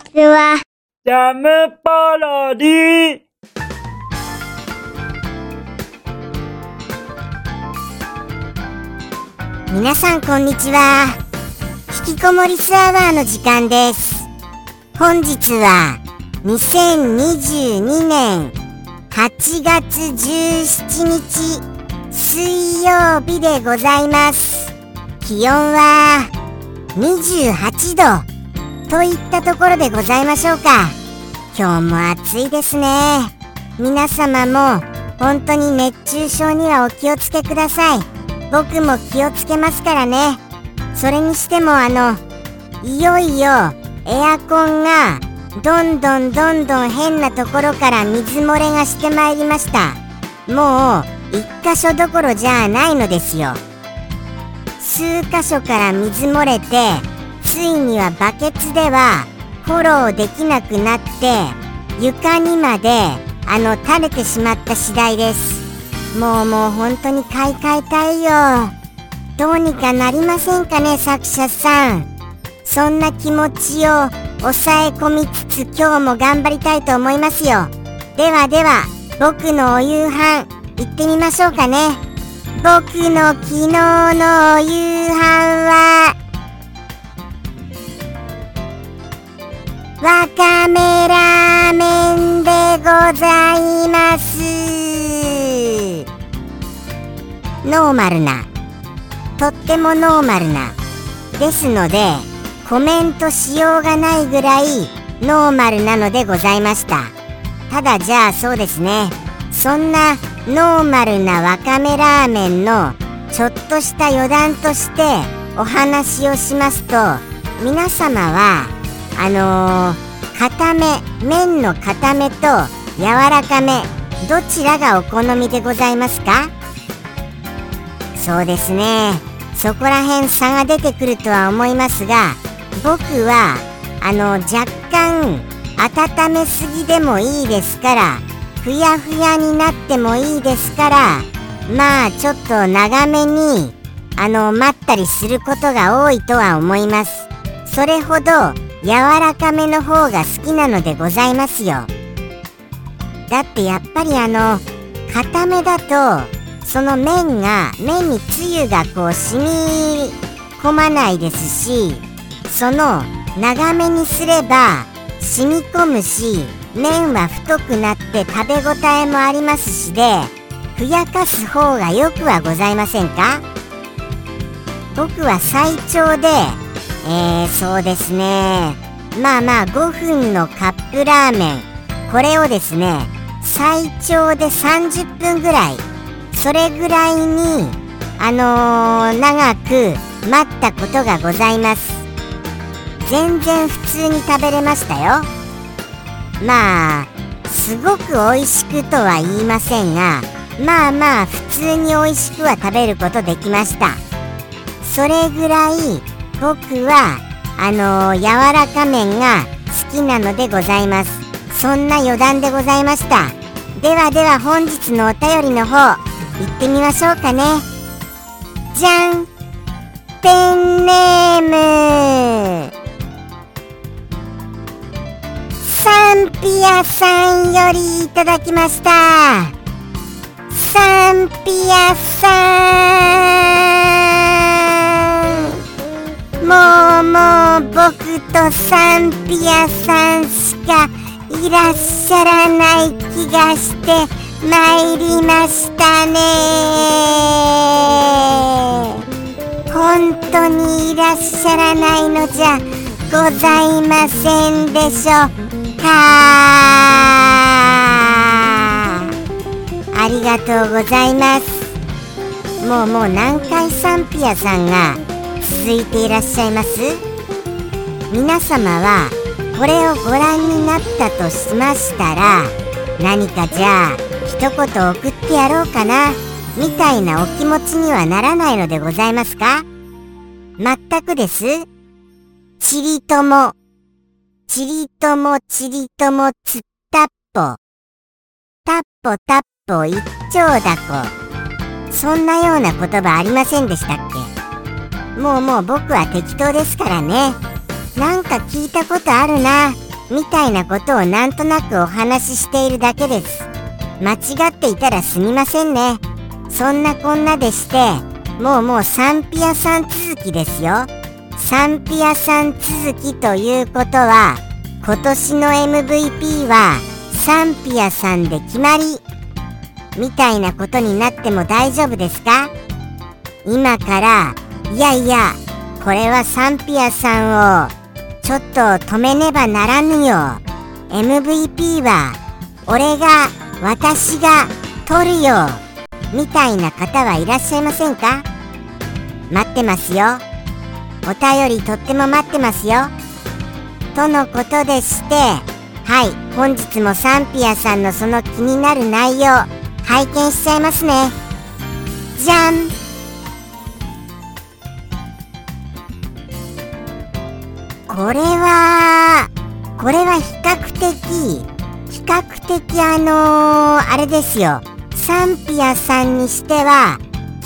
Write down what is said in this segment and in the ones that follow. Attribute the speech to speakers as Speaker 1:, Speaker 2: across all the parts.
Speaker 1: ちは。
Speaker 2: ジャムパロディ。
Speaker 3: 皆さんこんにちは。引きこもりスアワーの時間です。本日は2022年8月17日水曜日でございます。気温は28度といったところでございましょうか。今日も暑いですね。皆様も本当に熱中症にはお気をつけください。僕も気をつけますからね。それにしてもあのいよいよエアコンがどんどんどんどん変なところから水漏れがしてまいりました。もう一箇所どころじゃないのですよ。数箇所から水漏れてついにはバケツではフォローできなくなって床にまであの垂れてしまった次第です。もうもう本当に買い替えたいよ。どうにかなりませんかね作者さん。そんな気持ちを抑え込みつつ今日も頑張りたいと思いますよ。ではでは僕のお夕飯行ってみましょうかね。僕の昨日のお夕飯はわかめラーメンでございます。ノーマルな。とってもノーマルな。ですのでコメントしようがないぐらいノーマルなのでございました。ただじゃあそうですね。そんなノーマルなわかめラーメンのちょっとした余談としてお話をしますと皆様はあのー、固め麺の固めと柔らかめどちらがお好みでございますか？そうですね。そこら辺差が出てくるとは思いますが僕はあの若干温めすぎでもいいですからふやふやになってもいいですからまあちょっと長めにあの待ったりすることが多いとは思います。それほど柔らかめの方が好きなのでございますよ。だってやっぱりあの固めだとその麺が麺につゆがこう染み込まないですしその長めにすれば染み込むし麺は太くなって食べ応えもありますしでふやかす方がよくはございませんか？僕は最長でえー、そうですね。まあまあ5分のカップラーメン。これをですね最長で30分ぐらい。それぐらいにあのー、長く待ったことがございます。全然普通に食べれましたよ。まあすごく美味しくとは言いませんがまあまあ普通に美味しくは食べることできました。それぐらい僕はあのー、柔らか麺が好きなのでございます。そんな余談でございました。ではでは本日のお便りの方行ってみましょうかね。じゃん。ペンネーム。サンピアさんよりいただきました。サンピアさん。もうもう僕とサンピアさんしかいらっしゃらない気がして参りましたね。本当にいらっしゃらないのじゃございませんでしょうか。ありがとうございます。もうもう何回サンピアさんが続いていらっしゃいます。皆様はこれをご覧になったとしましたら何かじゃあ一言送ってやろうかなみたいなお気持ちにはならないのでございますか？全くです。ちりとも。ちりともちりともつったっぽ。たっぽたっぽ一丁だこ。そんなような言葉ありませんでしたっけ？もうもう僕は適当ですからね。なんか聞いたことあるな。みたいなことをなんとなくお話ししているだけです。間違っていたらすみませんね。そんなこんなでしてもうもうサンピアさん続きですよ。サンピアさん続きということは今年の MVP はサンピアさんで決まり。みたいなことになっても大丈夫ですか？今からいやいやこれはサンピアさんをちょっと止めねばならぬよ。MVP は俺が私が取るよ。みたいな方はいらっしゃいませんか？待ってますよ。お便りとっても待ってますよ。とのことでしてはい本日もサンピアさんのその気になる内容拝見しちゃいますね。じゃん。これはこれは比較的比較的あのー、あれですよ。サンピアさんにしては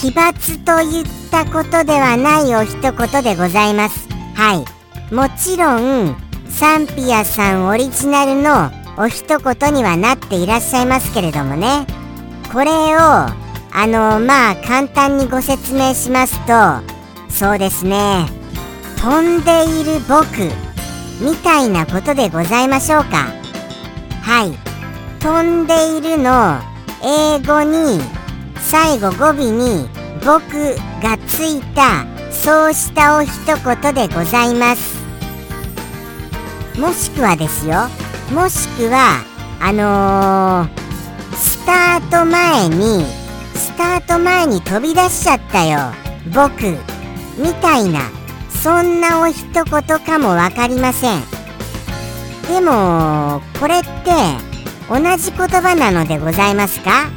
Speaker 3: 奇抜といったことではないお一言でございます。はい。もちろんサンピアさんオリジナルのお一言にはなっていらっしゃいますけれどもね。これをあのまあ簡単にご説明しますとそうですね。飛んでいる僕みたいなことでございましょうか？はい。飛んでいるの英語に最後語尾に僕がついたそうしたお一言でございます。もしくはですよ。もしくはあのー、スタート前にスタート前に飛び出しちゃったよ。僕みたいな。そんなお一言かも分かりません。でもこれって同じ言葉なのでございますか？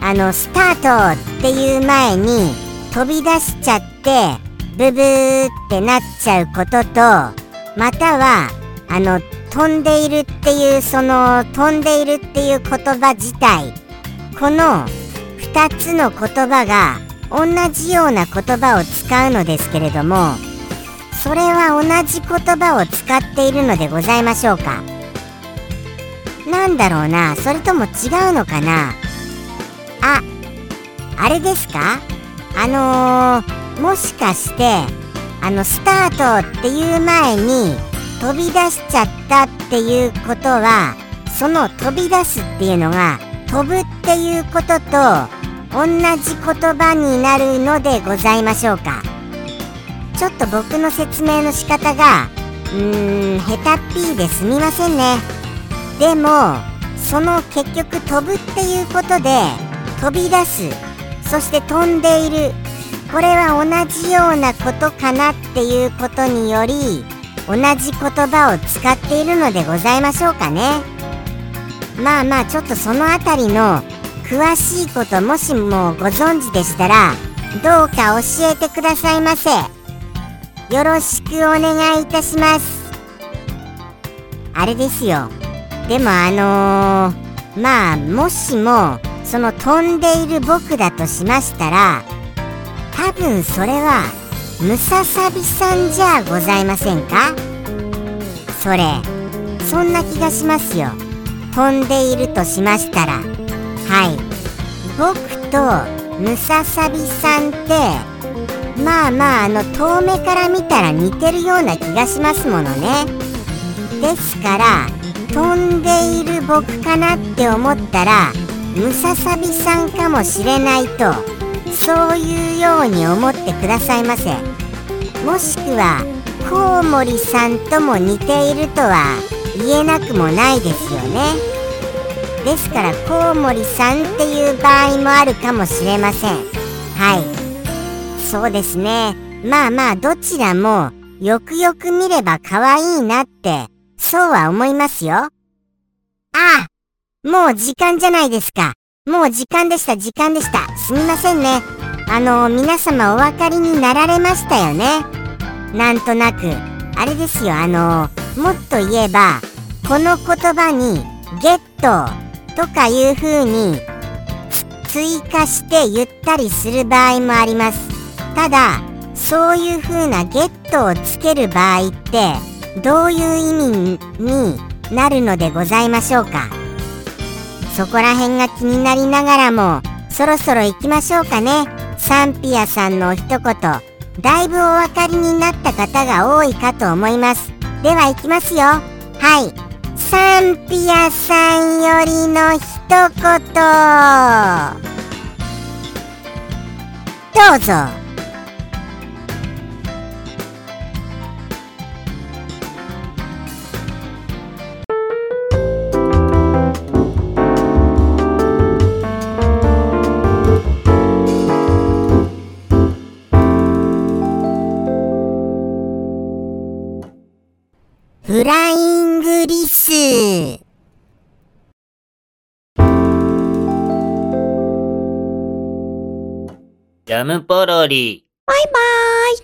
Speaker 3: あのスタートっていう前に飛び出しちゃってブブーってなっちゃうこととまたはあの飛んでいるっていうその飛んでいるっていう言葉自体この2つの言葉が同じような言葉を使うのですけれどもそれは同じ言葉を使っているのでございましょうか？なんだろうな？それとも違うのかな？ああれですか？あのー、もしかしてあのスタートっていう前に飛び出しちゃったっていうことはその飛び出すっていうのが飛ぶっていうことと同じ言葉になるのでございましょうか。ちょっと僕の説明の仕方がうーん下手っぴーですみませんね。でもその結局飛ぶっていうことで飛び出す。そして飛んでいる。これは同じようなことかなっていうことにより同じ言葉を使っているのでございましょうかね。まあまあちょっとその辺りの詳しいこともしもご存知でしたらどうか教えてくださいませ。よろしくお願いいたします。あれですよ。でもあのー、まあもしもその飛んでいる僕だとしましたら多分それはムササビさんじゃございませんか？それそんな気がしますよ。飛んでいるとしましたら。はい。僕とムササビさんってまあまああの遠目から見たら似てるような気がしますものね。ですから飛んでいる僕かなって思ったらムササビさんかもしれないとそういうように思ってくださいませ。もしくはコウモリさんとも似ているとは言えなくもないですよね。ですからコウモリさんっていう場合もあるかもしれません。はい。そうですね。まあまあどちらもよくよく見れば可愛いなってそうは思いますよ。ああもう時間じゃないですか。もう時間でした時間でした。すみませんね。あの皆様お分かりになられましたよね。なんとなく。あれですよあのもっと言えばこの言葉に「ゲット」とかいう風に追加して言ったりする場合もあります。ただそういう風なゲットをつける場合ってどういう意味になるのでございましょうか？そこら辺が気になりながらもそろそろ行きましょうかね。サンピアさんのお一言。だいぶお分かりになった方が多いかと思います。では行きますよ。はい。サンピアさんよりの一言。どうぞ。
Speaker 2: ジャムポロリ。
Speaker 3: バイバイ